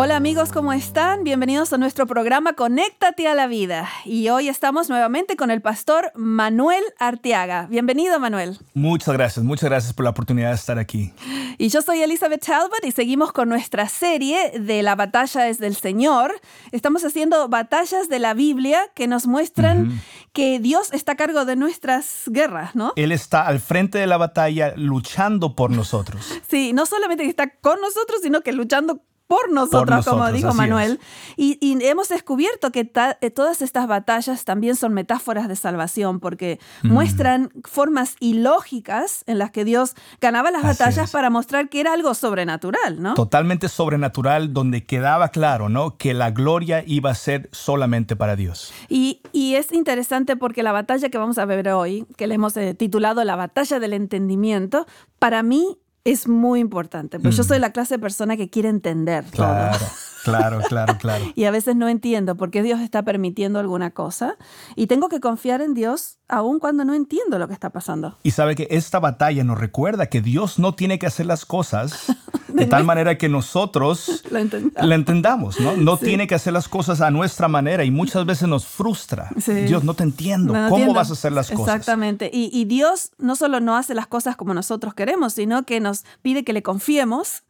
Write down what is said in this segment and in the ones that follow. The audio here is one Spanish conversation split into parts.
Hola amigos, ¿cómo están? Bienvenidos a nuestro programa Conéctate a la Vida. Y hoy estamos nuevamente con el pastor Manuel Arteaga. Bienvenido, Manuel. Muchas gracias, muchas gracias por la oportunidad de estar aquí. Y yo soy Elizabeth Talbot y seguimos con nuestra serie de La batalla es del Señor. Estamos haciendo batallas de la Biblia que nos muestran que Dios está a cargo de nuestras guerras, ¿no? Él está al frente de la batalla luchando por nosotros. Sí, no solamente está con nosotros, sino que luchando por nosotros, como dijo Manuel. Y, hemos descubierto que eh, todas estas batallas también son metáforas de salvación, porque mm. muestran formas ilógicas en las que Dios ganaba las batallas para mostrar que era algo sobrenatural, ¿no? Totalmente sobrenatural, donde quedaba claro, ¿no? Que la gloria iba a ser solamente para Dios. Y, y es interesante porque la batalla que vamos a ver hoy, que le hemos eh, titulado La batalla del entendimiento, para mí es muy importante, pues yo soy mm. la clase de persona que quiere entender claro, Claro, claro, claro. y a veces no entiendo por qué Dios está permitiendo alguna cosa y tengo que confiar en Dios aun cuando no entiendo lo que está pasando. Y sabe que esta batalla nos recuerda que Dios no tiene que hacer las cosas de tal manera que nosotros la entendamos, ¿no? No tiene que hacer las cosas a nuestra manera y muchas veces nos frustra. Dios, no te entiendo. ¿Cómo vas a hacer las cosas? Exactamente. Y, y Dios no solo no hace las cosas como nosotros queremos, sino que nos pide que le confiemos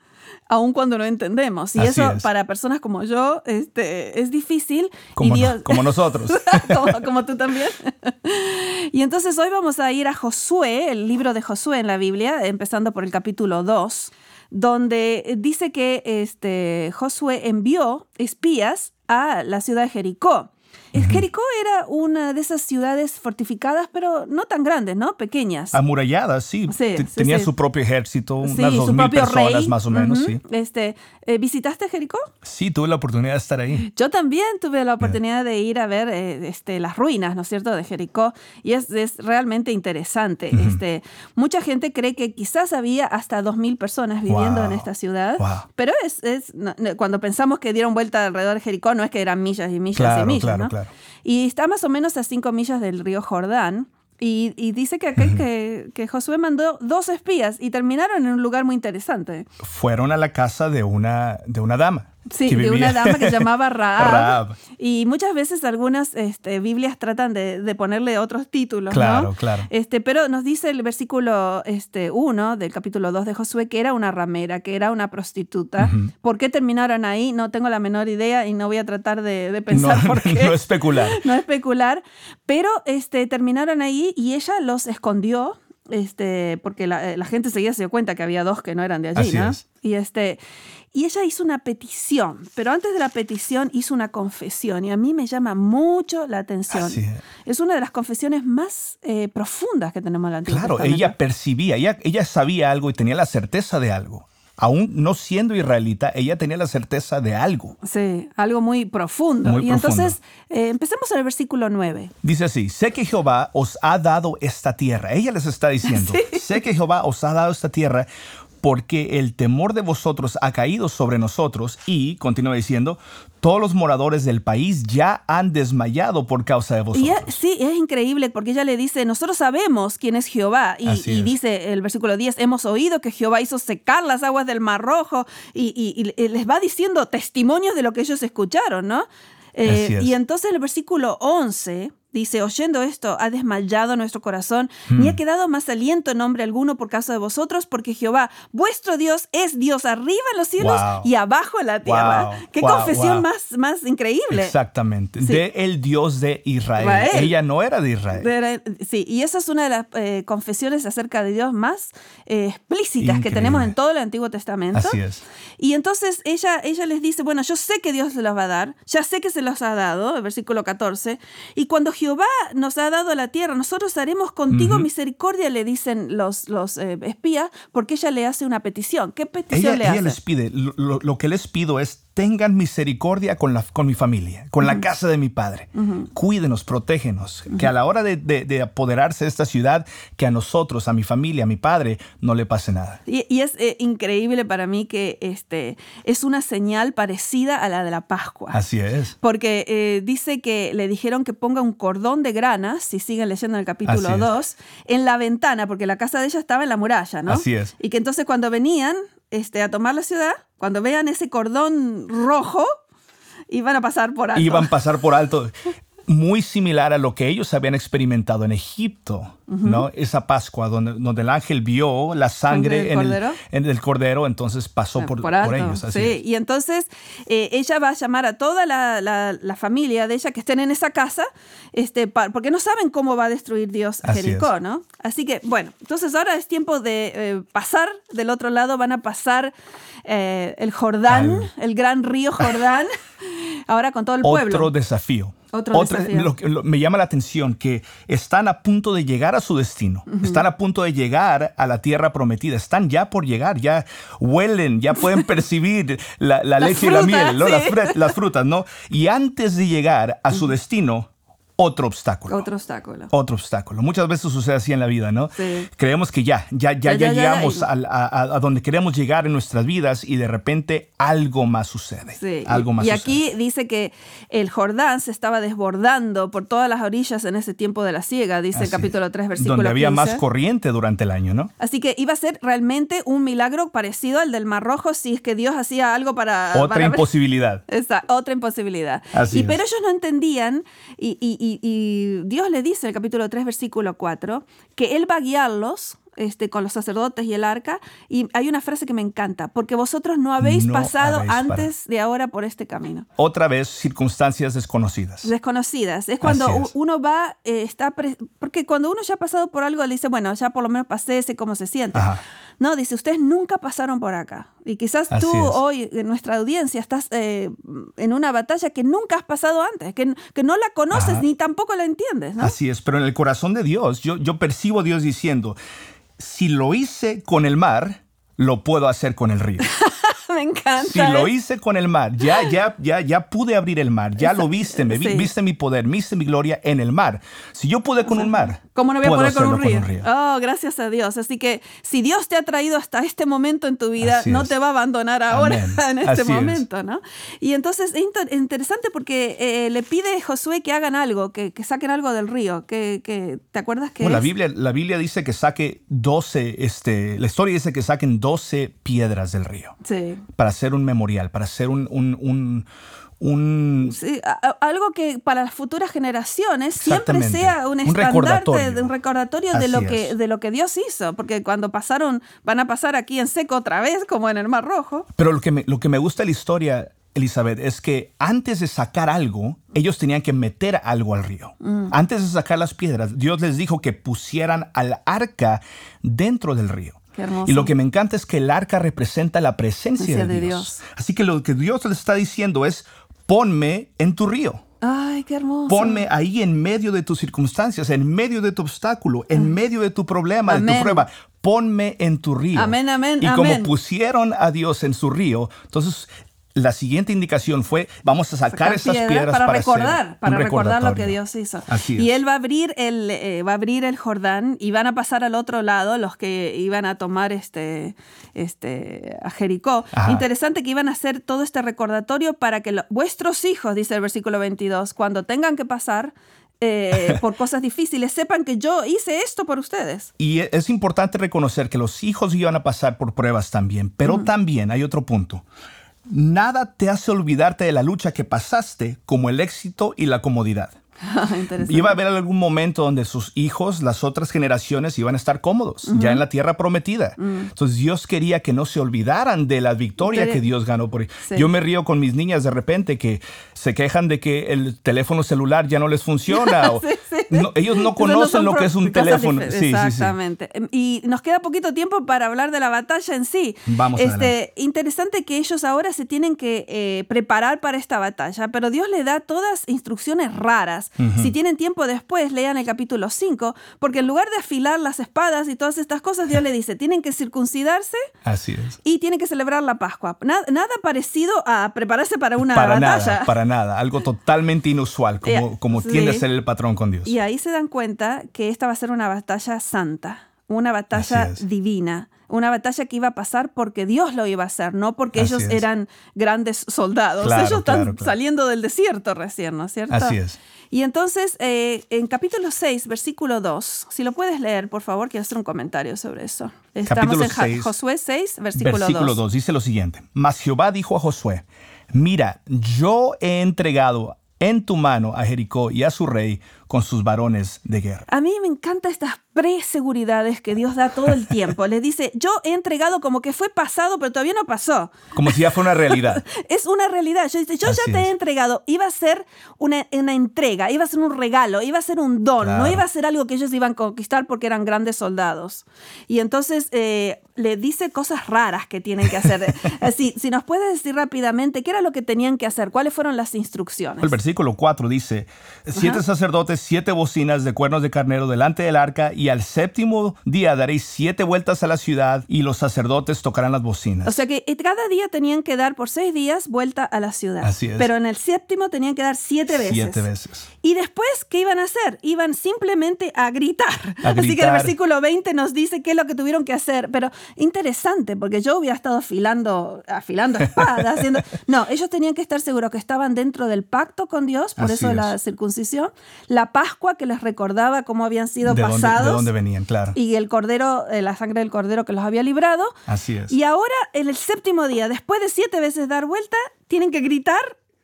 aun cuando no entendemos. Y eso para personas como yo este, es difícil. Como, como nosotros. como, como, tú también. y entonces hoy vamos a ir a Josué, el libro de Josué en la Biblia, empezando por el capítulo 2 donde dice que este, Josué envió espías a la ciudad de Jericó. Jericó era una de esas ciudades fortificadas, pero no tan grandes, ¿no? Pequeñas. Amuralladas, sí. Tenía su propio ejército, unas dos mil personas más o menos, sí. Este, eh, ¿Visitaste Jericó? Sí, tuve la oportunidad de estar ahí. Yo también tuve la oportunidad de ir a ver eh, este, las ruinas, ¿no es cierto?, de Jericó. Y es, realmente interesante. este, mucha gente cree que quizás había hasta dos mil personas viviendo en esta ciudad. Pero es, es cuando pensamos que dieron vuelta alrededor de Jericó, no es que eran millas y millas y millas, ¿no? Y está más o menos a cinco millas del río Jordán. Y, dice que, que, que, Josué mandó dos espías y terminaron en un lugar muy interesante. Fueron a la casa de una, de una dama. Sí, de una dama que se llamaba Raab. Y muchas veces algunas este, Biblias tratan de, ponerle otros títulos. Claro, claro. Este, pero nos dice el versículo este, 1 del capítulo 2 de Josué que era una ramera, que era una prostituta. ¿Por qué terminaron ahí? No tengo la menor idea y no voy a tratar de, pensar por qué. No especular. no especular. Pero este, terminaron ahí y ella los escondió este, porque la, la, gente seguía se dio cuenta que había dos que no eran de allí, ¿no? Y este, y ella hizo una petición, pero antes de la petición hizo una confesión y a mí me llama mucho la atención. es. una de las confesiones más eh, profundas que tenemos en la Claro, ella percibía, ella, ella sabía algo y tenía la certeza de algo aún no siendo israelita, ella tenía la certeza de algo. Sí, algo muy profundo. y entonces, eh, empecemos en el versículo 9. Dice así, sé que Jehová os ha dado esta tierra. Ella les está diciendo, sé que Jehová os ha dado esta tierra porque el temor de vosotros ha caído sobre nosotros y, continúa diciendo, todos los moradores del país ya han desmayado por causa de vosotros. sí, es increíble porque ella le dice, nosotros sabemos quién es Jehová. Y, dice el versículo 10, hemos oído que Jehová hizo secar las aguas del Mar Rojo y, les va diciendo testimonios de lo que ellos escucharon, ¿no? Eh, y entonces el versículo 11 Dice, oyendo esto, ha desmayado nuestro corazón, ni ha hmm. quedado más aliento en nombre alguno por causa de vosotros, porque Jehová, vuestro Dios, es Dios arriba en los cielos y abajo en la tierra. Qué confesión Más, más increíble. Exactamente, de el Dios de Israel. Ella no era de Israel. sí, y esa es una de las eh, confesiones acerca de Dios más eh, explícitas que tenemos en todo el Antiguo Testamento. Así es. Y entonces ella, ella les dice, bueno, yo sé que Dios se los va a dar, ya sé que se los ha dado, el versículo 14, y cuando Jehová nos ha dado la tierra, nosotros haremos contigo misericordia, le dicen los, los eh, espías, porque ella le hace una petición. ¿Qué petición le hace? Ella les pide, lo, que les pido es tengan misericordia con, la, con mi familia, con la casa de mi padre. Cuídenos, protégenos, que a la hora de, apoderarse de esta ciudad, que a nosotros, a mi familia, a mi padre, no le pase nada. Y, es eh, increíble para mí que este, es una señal parecida a la de la Pascua. Así es. Porque eh, dice que le dijeron que ponga un cordón de granas, si siguen leyendo en el capítulo 2, en la ventana, porque la casa de ella estaba en la muralla, ¿no? Así es. Y que entonces cuando venían este, a tomar la ciudad, cuando vean ese cordón rojo, iban a pasar por alto. Iban a pasar por alto muy similar a lo que ellos habían experimentado en Egipto, ¿no? Esa Pascua donde, donde, el ángel vio la sangre en el, en el, cordero, entonces pasó por, por, ellos. sí, y entonces eh, ella va a llamar a toda la, la, familia de ella que estén en esa casa, este, porque no saben cómo va a destruir Dios a Jericó, ¿no? Así que, bueno, entonces ahora es tiempo de eh, pasar del otro lado, van a pasar eh, el Jordán, el gran río Jordán, ahora con todo el pueblo. Otro desafío. Otro desafío. me llama la atención que están a punto de llegar a su destino, están a punto de llegar a la tierra prometida, están ya por llegar, ya huelen, ya pueden percibir la, leche y la miel, las, las frutas, ¿no? Y antes de llegar a su destino, otro obstáculo. Otro obstáculo. Otro obstáculo. Muchas veces sucede así en la vida, ¿no? Sí. Creemos que ya, ya, ya, ya, llegamos a, donde queremos llegar en nuestras vidas y de repente algo más sucede. Sí. Algo más y aquí dice que el Jordán se estaba desbordando por todas las orillas en ese tiempo de la siega, dice el capítulo 3, versículo Donde había más corriente durante el año, ¿no? Así que iba a ser realmente un milagro parecido al del Mar Rojo si es que Dios hacía algo para... Otra imposibilidad. Esa, otra imposibilidad. Así y, Pero ellos no entendían y y, Dios le dice en el capítulo 3, versículo 4, que Él va a guiarlos este, con los sacerdotes y el arca. Y hay una frase que me encanta, porque vosotros no habéis pasado antes de ahora por este camino. Otra vez, circunstancias desconocidas. Desconocidas. Es cuando uno va, eh, está, porque cuando uno ya ha pasado por algo, le dice, bueno, ya por lo menos pasé, sé cómo se siente. No, dice, ustedes nunca pasaron por acá. Y quizás tú hoy, en nuestra audiencia, estás eh, en una batalla que nunca has pasado antes, que, que no la conoces ni tampoco la entiendes. Así es, pero en el corazón de Dios, yo, yo percibo a Dios diciendo, si lo hice con el mar, lo puedo hacer con el río. me encanta. Si lo hice con el mar, ya, ya, ya, ya pude abrir el mar, ya lo viste, me, viste mi poder, viste mi gloria en el mar. Si yo pude con un mar, ¿cómo no voy a poder con un, río? Oh, gracias a Dios. Así que si Dios te ha traído hasta este momento en tu vida, no te va a abandonar ahora, en este momento, ¿no? Y entonces es interesante porque eh, le pide a Josué que hagan algo, que, saquen algo del río. Que, que ¿Te acuerdas que la Biblia La Biblia dice que saque 12, este, la historia dice que saquen 12 piedras del río. Sí para hacer un memorial, para hacer un, un, algo que para las futuras generaciones siempre sea un, estandarte, un recordatorio de lo, que, de lo que Dios hizo, porque cuando pasaron, van a pasar aquí en seco otra vez, como en el Mar Rojo. Pero lo que me, lo que me gusta de la historia, Elizabeth, es que antes de sacar algo, ellos tenían que meter algo al río. Mm. Antes de sacar las piedras, Dios les dijo que pusieran al arca dentro del río. Y lo que me encanta es que el arca representa la presencia de, Dios. Así que lo que Dios les está diciendo es, ponme en tu río. Ay, qué hermoso. Ponme ahí en medio de tus circunstancias, en medio de tu obstáculo, en ah. medio de tu problema, de tu prueba. Ponme en tu río. Amén, amén. Y como pusieron a Dios en su río, entonces la siguiente indicación fue, vamos a sacar esas piedras, para, recordar, para recordar lo que Dios hizo. y él va a abrir el eh, va a abrir el Jordán y van a pasar al otro lado los que iban a tomar este este a Jericó. Interesante que iban a hacer todo este recordatorio para que vuestros hijos, dice el versículo 22, cuando tengan que pasar eh, por cosas difíciles, sepan que yo hice esto por ustedes. Y e, es importante reconocer que los hijos iban a pasar por pruebas también, pero también hay otro punto. Nada te hace olvidarte de la lucha que pasaste como el éxito y la comodidad. Iba a haber algún momento donde sus hijos, las otras generaciones, iban a estar cómodos, ya en la tierra prometida. Mm. Entonces Dios quería que no se olvidaran de la victoria que Dios ganó por Yo me río con mis niñas de repente que se quejan de que el teléfono celular ya no les funciona. ellos no conocen lo que es un teléfono. Exactamente. y nos queda poquito tiempo para hablar de la batalla en sí. Vamos este, Interesante que ellos ahora se tienen que eh, preparar para esta batalla, pero Dios le da todas instrucciones raras espadas. Si tienen tiempo después, lean el capítulo 5, porque en lugar de afilar las espadas y todas estas cosas, Dios le dice, tienen que circuncidarse Así es. y tienen que celebrar la Pascua. Nada, nada parecido a prepararse para una para batalla. Nada, para nada, algo totalmente inusual, como, como tiende a ser el patrón con Dios. Y ahí se dan cuenta que esta va a ser una batalla santa, una batalla divina una batalla que iba a pasar porque Dios lo iba a hacer, no porque ellos eran grandes soldados. ellos están saliendo del desierto recién, ¿no es cierto? Así es. Y entonces, eh, en capítulo 6, versículo 2, si lo puedes leer, por favor, quiero hacer un comentario sobre eso. Estamos en Josué 6, versículo, versículo 2. Dice lo siguiente, mas Jehová dijo a Josué, mira, yo he entregado en tu mano a Jericó y a su rey con sus varones de guerra. A mí me encanta estas preseguridades que Dios da todo el tiempo. Le dice, yo he entregado como que fue pasado, pero todavía no pasó. Como si ya fuera una realidad. es una realidad. Yo, yo ya te he entregado. Iba a ser una, entrega, iba a ser un regalo, iba a ser un don, no iba a ser algo que ellos iban a conquistar porque eran grandes soldados. Y entonces eh, le dice cosas raras que tienen que hacer. Así, si nos puedes decir rápidamente qué era lo que tenían que hacer, cuáles fueron las instrucciones. El versículo 4 dice, siete sacerdotes siete bocinas de cuernos de carnero delante del arca y al séptimo día daréis siete vueltas a la ciudad y los sacerdotes tocarán las bocinas. O sea que cada día tenían que dar por seis días vuelta a la ciudad. Así es. Pero en el séptimo tenían que dar siete veces. Siete veces. Y después, ¿qué iban a hacer? Iban simplemente a gritar. Así que el versículo 20 nos dice qué es lo que tuvieron que hacer. Pero interesante, porque yo hubiera estado afilando, afilando espadas. haciendo... No, ellos tenían que estar seguros que estaban dentro del pacto con Dios, por eso la circuncisión. La Pascua que les recordaba cómo habían sido pasados. de dónde venían, claro. Y el cordero, eh, la sangre del cordero que los había librado. Así es. Y ahora, en el séptimo día, después de siete veces dar vuelta, tienen que gritar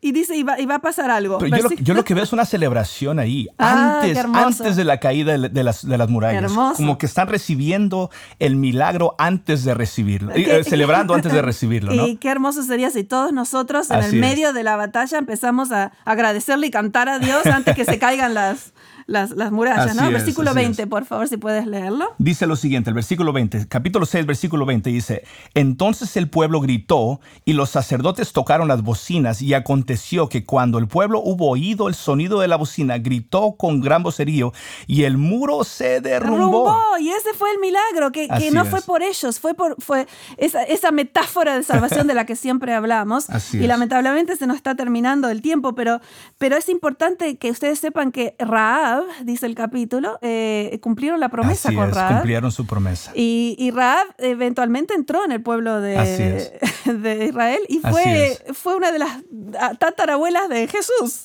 y dice, y va, a pasar algo. yo, lo, que veo es una celebración ahí, ah, antes, antes de la caída de, las, de las murallas. Como que están recibiendo el milagro antes de recibirlo, eh, celebrando antes de recibirlo. ¿no? Y qué hermoso sería si todos nosotros en el medio de la batalla empezamos a agradecerle y cantar a Dios antes que se caigan las, las, las murallas, ¿no? versículo 20, por favor, si puedes leerlo. Dice lo siguiente, el versículo 20, capítulo 6, versículo 20 dice, entonces el pueblo gritó y los sacerdotes tocaron las bocinas y aconteció que cuando el pueblo hubo oído el sonido de la bocina, gritó con gran vocerío y el muro se derrumbó. y ese fue el milagro, que, que no fue por ellos, fue por fue esa, esa metáfora de salvación de la que siempre hablamos. y lamentablemente se nos está terminando el tiempo, pero, pero es importante que ustedes sepan que Raab dice el capítulo, eh, cumplieron la promesa con es, cumplieron su promesa. Y, y, Raab eventualmente entró en el pueblo de, de Israel y fue, fue una de las tatarabuelas de Jesús.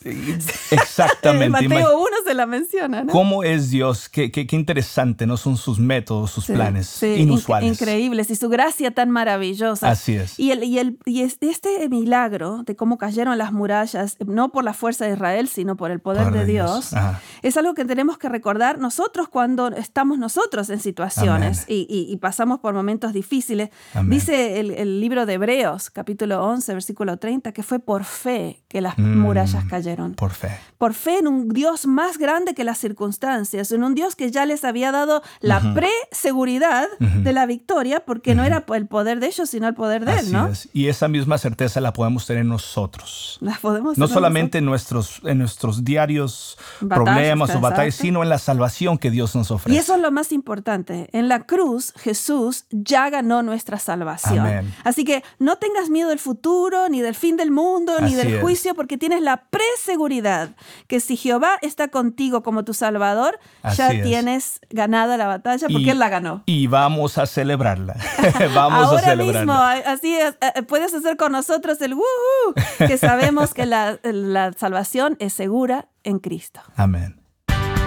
Exactamente. Mateo 1 se la menciona. ¿no? ¿Cómo es Dios? Qué, qué, interesante, ¿no? Son sus métodos, sus planes inusuales. increíbles y su gracia tan maravillosa. Así es. Y, el, y, el, y este milagro de cómo cayeron las murallas, no por la fuerza de Israel, sino por el poder de Dios, es algo que tenemos que recordar nosotros cuando estamos nosotros en situaciones y, pasamos por momentos difíciles. Dice el, libro de Hebreos, capítulo 11, versículo 30, que fue por fe que las mm, murallas cayeron. Por fe. Por fe en un Dios más grande que las circunstancias, en un Dios que ya les había dado la pre-seguridad de la victoria, porque no era el poder de ellos, sino el poder de Él, ¿no? Y esa misma certeza la podemos tener nosotros. La podemos no solamente en nuestros, en nuestros diarios problemas, sino en la salvación que Dios nos ofrece. Y eso es lo más importante. En la cruz, Jesús ya ganó nuestra salvación. Así que no tengas miedo del futuro, ni del fin del mundo, ni del juicio, porque tienes la preseguridad que si Jehová está contigo como tu Salvador, ya tienes ganada la batalla porque Él la ganó. Y vamos a celebrarla. vamos Ahora a celebrarla. mismo, así puedes hacer con nosotros el woohoo, que sabemos que la, la salvación es segura en Cristo. Amén.